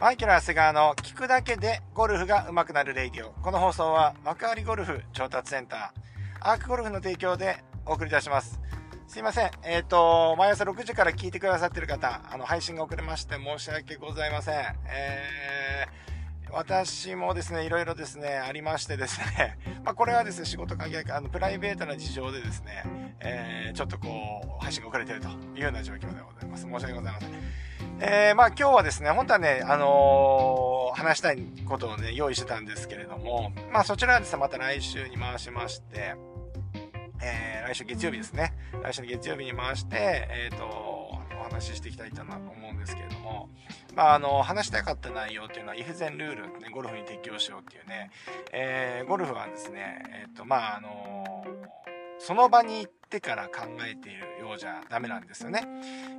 マイケル・長谷川の聞くだけでゴルフが上手くなるレイディオ。この放送は幕張ゴルフ調達センター、アークゴルフの提供でお送りいたします。すいません。えっ、ー、と、毎朝6時から聞いてくださってる方、あの、配信が遅れまして申し訳ございません。えー、私もですね、いろいろですね、ありましてですね、まあ、これはですね、仕事関係あの、プライベートな事情でですね、えー、ちょっとこう、配信が遅れてるというような状況でございます。申し訳ございません。えー、まあ今日はですね、本当はね、あのー、話したいことをね、用意してたんですけれども、まあそちらはですね、また来週に回しまして、えー、来週月曜日ですね。来週の月曜日に回して、えっ、ー、と、お話ししていきたいと思うんですけれども、まあ、あの、話したかった内容っていうのは、イフゼンルール、ね、ゴルフに適用しようっていうね、えー、ゴルフはですね、えっ、と、まあ、あのその場に行ってから考えているようじゃダメなんですよね。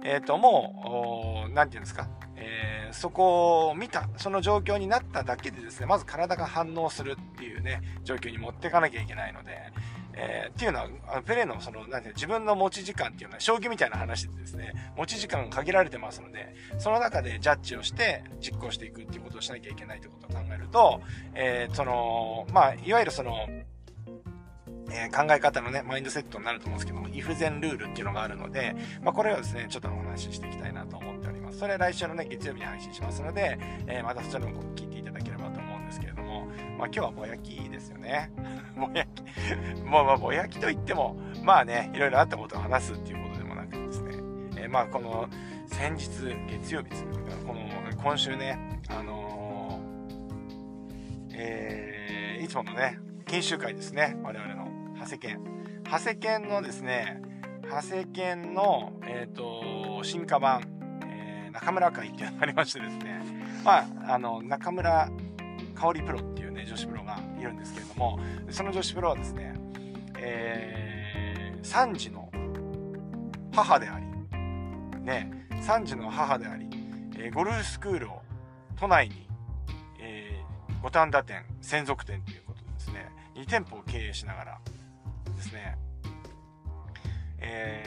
えっ、ー、と、もう、何て言うんですか、えー、そこを見た、その状況になっただけでですね、まず体が反応するっていうね、状況に持っていかなきゃいけないので、えー、っていうのは、あのペレのその、なんていうの自分の持ち時間っていうのは、将棋みたいな話でですね、持ち時間が限られてますので、その中でジャッジをして実行していくっていうことをしなきゃいけないってことを考えると、えー、その、まあ、いわゆるその、えー、考え方のね、マインドセットになると思うんですけども、イフゼンルールっていうのがあるので、まあ、これをですね、ちょっとお話ししていきたいなと思っております。それは来週のね、月曜日に配信しますので、えー、またそちらの方聞いていただければと思うんですけれども、まあ、今日はぼやきですよね。ぼやき。もうまあ、ぼやきといっても、まあね、いろいろあったことを話すっていうことでもなくですね、えー、まあ、この、先日、月曜日ですこの、今週ね、あのー、えー、いつものね、研修会ですね、我々の。長谷県。長谷県のですね、長谷県の、えっ、ー、と、進化版、えー、中村会っていうのがありましてですね、まあ、あの、中村香織プロっていうね、女子プロがいるんですけれども、その女子プロはですね、えー、3児の母であり、ね、3児の母であり、えー、ゴルフスクールを都内に、えー、五反田店、専属店ということでですね、2店舗を経営しながら、ですね、え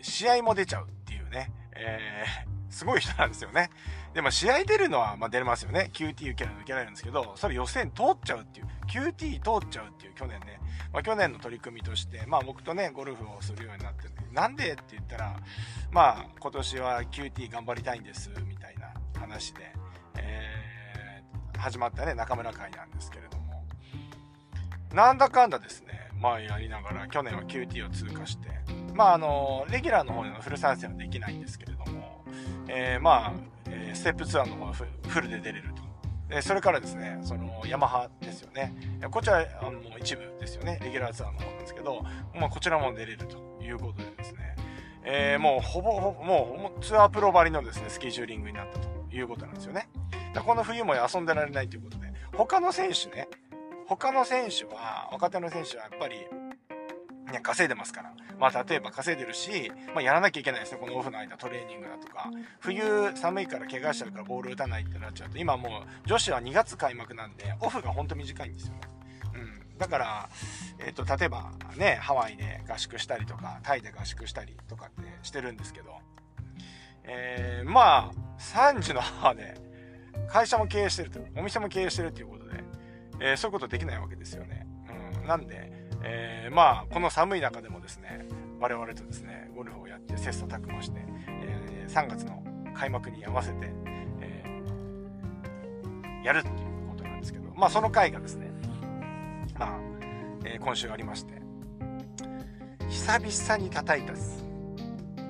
ー、試合も出ちゃうっていうね、えー、すごい人なんですよね。でも試合出るのは、ま出れますよね。QT 受ける受けられるんですけど、それ予選通っちゃうっていう、QT 通っちゃうっていう去年ね、まあ、去年の取り組みとして、まあ僕とね、ゴルフをするようになってるなんでって言ったら、まあ今年は QT 頑張りたいんです、みたいな話で、えー、始まったね、中村会なんですけれども、なんだかんだですね、まあやりながら、去年は QT を通過して、まああの、レギュラーの方でのフル参戦はできないんですけれども、えー、まあ、え、ステップ2の方はフルで出れると。でそれからですね、そのヤマハですよね。こちらあの一部ですよね。レギュラーツアーの方なんですけど、まあ、こちらも出れるということでですね、えー、もうほぼほぼ、もうツアープロばりのですね、スケジューリングになったということなんですよね。この冬も遊んでられないということで、他の選手ね、他の選手は、若手の選手はやっぱり、ね、稼いでますから。まあ、例えば稼いでるし、まあ、やらなきゃいけないですね。このオフの間、トレーニングだとか。冬、寒いから怪我しちゃうからボール打たないってなっちゃうと、今もう、女子は2月開幕なんで、オフがほんと短いんですよね。うん。だから、えっ、ー、と、例えばね、ハワイで合宿したりとか、タイで合宿したりとかってしてるんですけど、えー、まあ、3時の母で、会社も経営してると、お店も経営してるっていうことで、えー、そういうことできないわけですよね。うん、なんで、えー、まあ、この寒い中でもですね、我々とですね、ゴルフをやって切磋琢磨して、えー、3月の開幕に合わせて、えー、やるっていうことなんですけど、まあその回がですね、まあ、えー、今週ありまして、久々に叩いたです。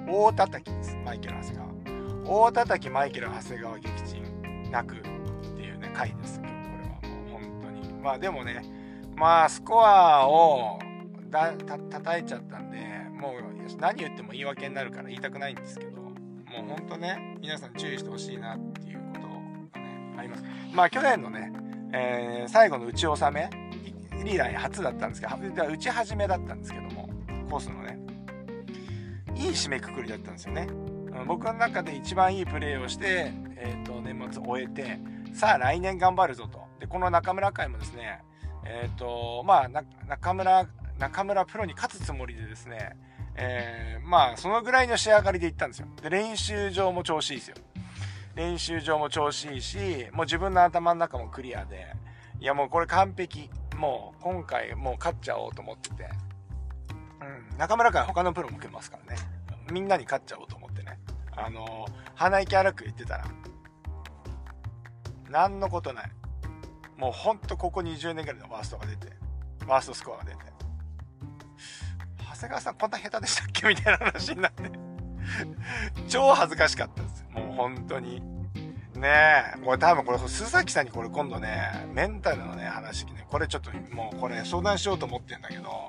大叩きです、マイケル・長谷川。大叩きマイケル・長谷川撃沈泣くっていうね、回です。まあでもね、まあスコアをだた叩いちゃったんで、もう何言っても言い訳になるから言いたくないんですけど、もうほんとね、皆さん注意してほしいなっていうことがね、あります。まあ去年のね、えー、最後の打ち納め、以来初だったんですけど、打ち始めだったんですけども、コースのね、いい締めくくりだったんですよね。僕の中で一番いいプレーをして、えー、と年末終えてさあ来年頑張るぞとでこの中村会もですねえっ、ー、とまあ中村中村プロに勝つつもりでですねえー、まあそのぐらいの仕上がりで行ったんですよで練習場も調子いいですよ練習場も調子いいし、もう自分の頭の中もクリアで、いやもうこれ完璧。もう今回もう勝っちゃおうと思ってて。うん、中村から他のプロも来ますからね。みんなに勝っちゃおうと思ってね。あの、鼻息荒く言ってたら、何のことない。もうほんとここ20年ぐらいのワーストが出て、ワーストスコアが出て、長谷川さんこんな下手でしたっけみたいな話になって超恥ずかしかったです。もう本当に。ねえ、これ多分これ、須崎さんにこれ今度ね、メンタルのね、話ね、これちょっともうこれ相談しようと思ってんだけど、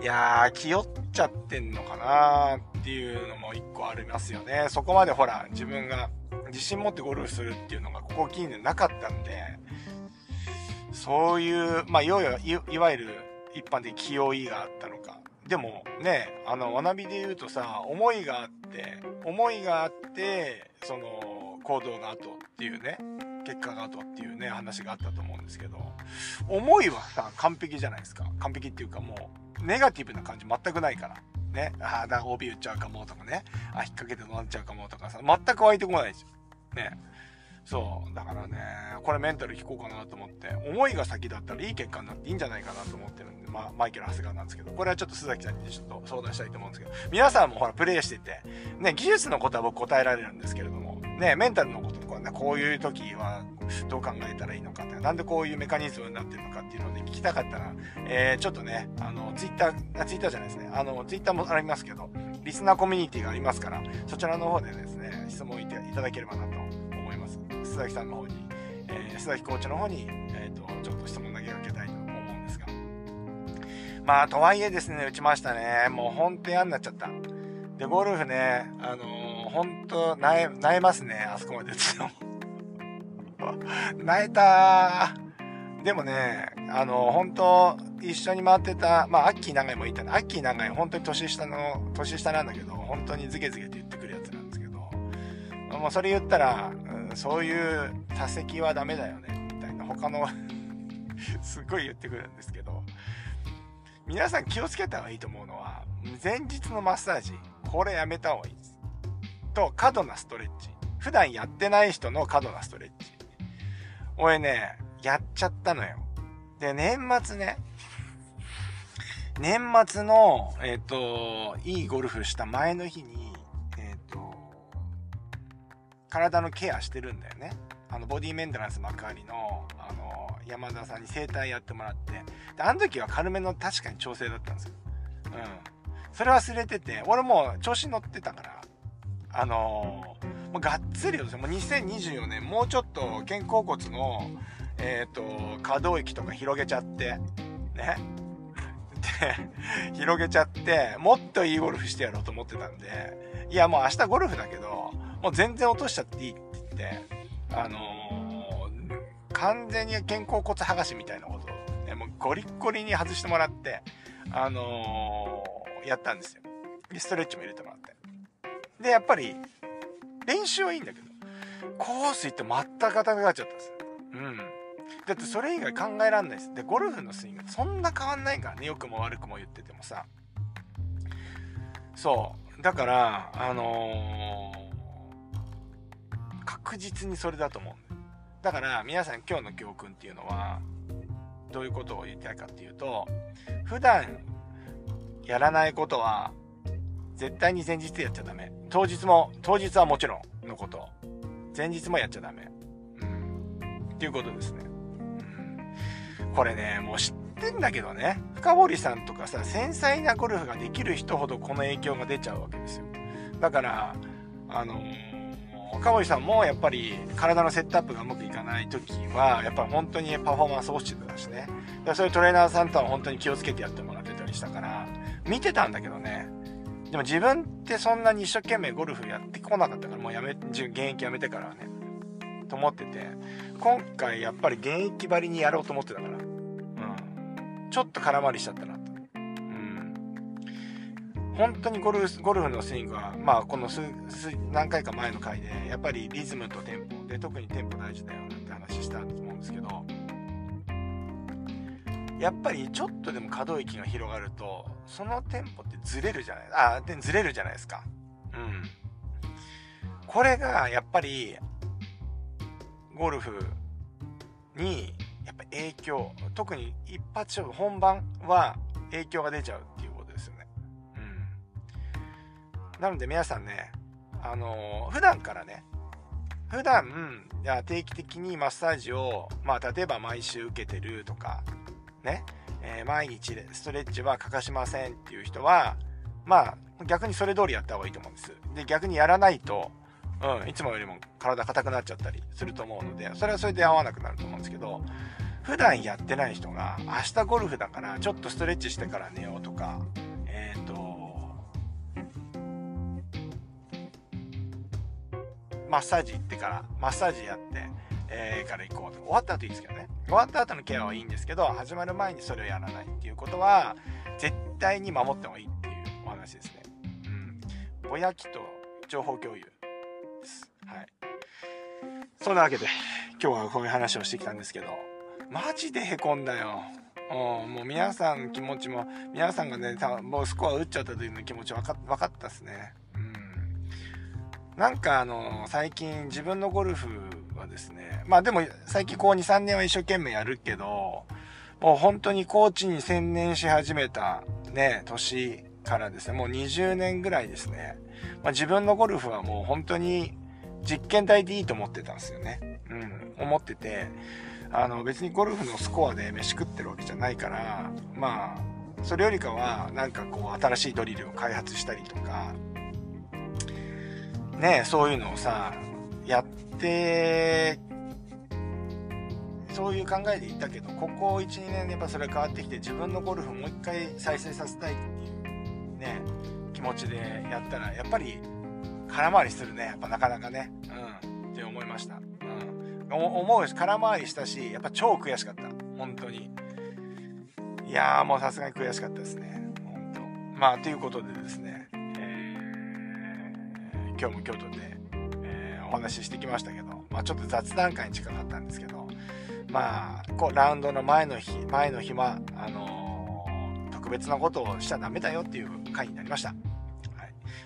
いやー、気負っちゃってんのかなっていうのも一個ありますよね。そこまでほら、自分が自信持ってゴルフするっていうのがここ近年なかったんで、そういう、まあ、いわゆる一般的気負いがあったのか。でもね、あの、学びで言うとさ、思いがあって、思いがあって、その、行動が後っていうね、結果が後っていうね、話があったと思うんですけど、思いはさ、完璧じゃないですか。完璧っていうかもう、ネガティブな感じ全くないから。ね、ああ、だから OB 打っちゃうかもとかね、あ、引っ掛けて乗っちゃうかもとかさ、全く湧いてこないですよ。ね。そう。だからね、これメンタル聞こうかなと思って、思いが先だったらいい結果になっていいんじゃないかなと思ってるんで、まあ、マイケル・長谷川なんですけど、これはちょっと須崎さんにちょっと相談したいと思うんですけど、皆さんもほら、プレイしてて、ね、技術のことは僕答えられるんですけれども、ね、メンタルのこととかね、こういう時はどう考えたらいいのかって、なんでこういうメカニズムになってるのかっていうので聞きたかったら、えー、ちょっとね、あの、ツイッター、ツイッターじゃないですね、あの、ツイッターもありますけど、リスナーコミュニティがありますから、そちらの方でですね、質問いただければなと須崎さんの方に、えー、須崎コーチの方に、えーと、ちょっと質問投げかけたいと思うんですが。まあ、とはいえですね、打ちましたね。もうほんと嫌になっちゃった。で、ゴルフね、あのー、ほんと、なえ、なえますね、あそこまで打つの。なえたでもね、あのー、本当一緒に回ってた、まあ、アッキー長井もいたね。アッキー長井、本当に年下の、年下なんだけど、本当にズケズケって言ってくるやつなんですけど、もうそれ言ったら、そういう多席はダメだよね。みたいな。他の すっごい言ってくるんですけど。皆さん気をつけた方がいいと思うのは前日のマッサージこれやめた方がいいです。と過度なストレッチ。普段やってない人の過度なストレッチ。俺ねやっちゃったのよ。で年末ね年末のえっ、ー、といいゴルフした前の日に体のケアしてるんだよね。あの、ボディメンテナンス幕張の、あの、山田さんに整体やってもらって。で、あの時は軽めの確かに調整だったんですよ。うん。それ忘れてて、俺もう調子乗ってたから、あのー、もうがっつりよ、もう2024年、もうちょっと肩甲骨の、えっ、ー、と、可動域とか広げちゃって、ね。で、広げちゃって、もっといいゴルフしてやろうと思ってたんで、いや、もう明日ゴルフだけど、もう全然落としちゃっていいって言って、あのー、完全に肩甲骨剥がしみたいなことを、ね、もうゴリッゴリに外してもらって、あのー、やったんですよ。でストレッチも入れてもらって。で、やっぱり、練習はいいんだけど、コース行って全く硬くなっちゃったんです。うん。だってそれ以外考えらんないです。で、ゴルフのスイングそんな変わんないからね、良くも悪くも言っててもさ。そう。だから、あのー確実にそれだと思うだから皆さん今日の教訓っていうのはどういうことを言いたいかっていうと普段やらないことは絶対に前日やっちゃダメ。当日も当日はもちろんのこと。前日もやっちゃダメ。うん。っていうことですね、うん、これねもう知ってんだけどね深堀さんとかさ繊細なゴルフができる人ほどこの影響が出ちゃうわけですよ。だからあのー深堀さんもやっぱり体のセットアップがうまくいかない時は、やっぱり本当にパフォーマンス落ちてたしね。だそういうトレーナーさんとは本当に気をつけてやってもらってたりしたから、見てたんだけどね。でも自分ってそんなに一生懸命ゴルフやってこなかったから、もうやめ、現役やめてからはね。と思ってて、今回やっぱり現役ばりにやろうと思ってたから、うん。ちょっと空回りしちゃったな。本当にゴルフゴルフのスイングは、まあ、この数何回か前の回でやっぱりリズムとテンポで特にテンポ大事だよなんて話したと思うんですけどやっぱりちょっとでも可動域が広がるとそのテンポってずれるじゃないあでずれるじゃないですか。うん。これがやっぱりゴルフにやっぱ影響特に一発勝負本番は影響が出ちゃう。なので皆さんねあのー、普段からね普段じゃ定期的にマッサージをまあ例えば毎週受けてるとかね、えー、毎日ストレッチは欠かしませんっていう人はまあ逆にそれ通りやった方がいいと思うんです。で逆にやらないとうん、いつもよりも体硬くなっちゃったりすると思うので、それはそれで合わなくなると思うんですけど、普段やってない人が、明日ゴルフだからちょっとストレッチしてから寝ようとか、マッサージ行ってから、マッサージやって、えー、から行こうと。終わった後いいですけどね。終わった後のケアはいいんですけど、始まる前にそれをやらないっていうことは、絶対に守ってもいいっていうお話ですね。うん。ぼやきと情報共有です。はい。そんなわけで、今日はこういう話をしてきたんですけど、マジでへこんだよ。うん、もう皆さん気持ちも、皆さんがね、多分もうスコア打っちゃったというの気持ち分か分かったっすね。なんかあの、最近自分のゴルフはですね、まあでも最近こう2、3年は一生懸命やるけど、もう本当にコーチに専念し始めたね、年からですね、もう20年ぐらいですね。まあ、自分のゴルフはもう本当に実験台でいいと思ってたんですよね。うん、思ってて、あの別にゴルフのスコアで飯食ってるわけじゃないから、まあ、それよりかはなんかこう新しいドリルを開発したりとか、ねそういうのをさ、やって、そういう考えでいたけど、ここ1、2年でやっぱそれ変わってきて自分のゴルフもう一回再生させたいっていうね、気持ちでやったら、やっぱり空回りするね。やっぱなかなかね。うん。って思いました。うん。思うし、空回りしたし、やっぱ超悔しかった。本当に。いやー、もうさすがに悔しかったですね。本当。まあ、ということでですね、今日も京都で、えー、お話ししてきましたけど、まあちょっと雑談会に近かったんですけど、まあ、こう、ラウンドの前の日、前の日は、あのー、特別なことをしちゃダメだよっていう回になりました。はい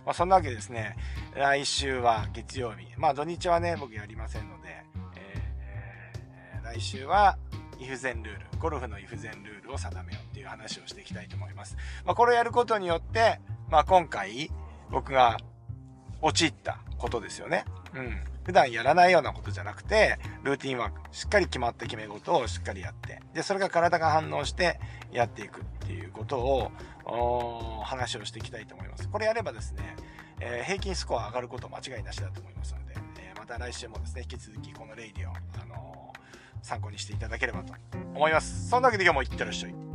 まあ、そんなわけですね、来週は月曜日。まあ、土日はね、僕やりませんので、えー、来週は、イフゼンルール、ゴルフのイフゼンルールを定めようっていう話をしていきたいと思います。まあ、これをやることによって、まあ、今回、僕が陥ったことですよね。うん。普段やらないようなことじゃなくて、ルーティンワーク、しっかり決まった決め事をしっかりやって、で、それが体が反応してやっていくっていうことを、話をしていきたいと思います。これやればですね、えー、平均スコア上がること間違いなしだと思いますので、えー、また来週もですね、引き続きこのレイディを、あのー、参考にしていただければと思います。そんなわけで今日もいってらっしゃい。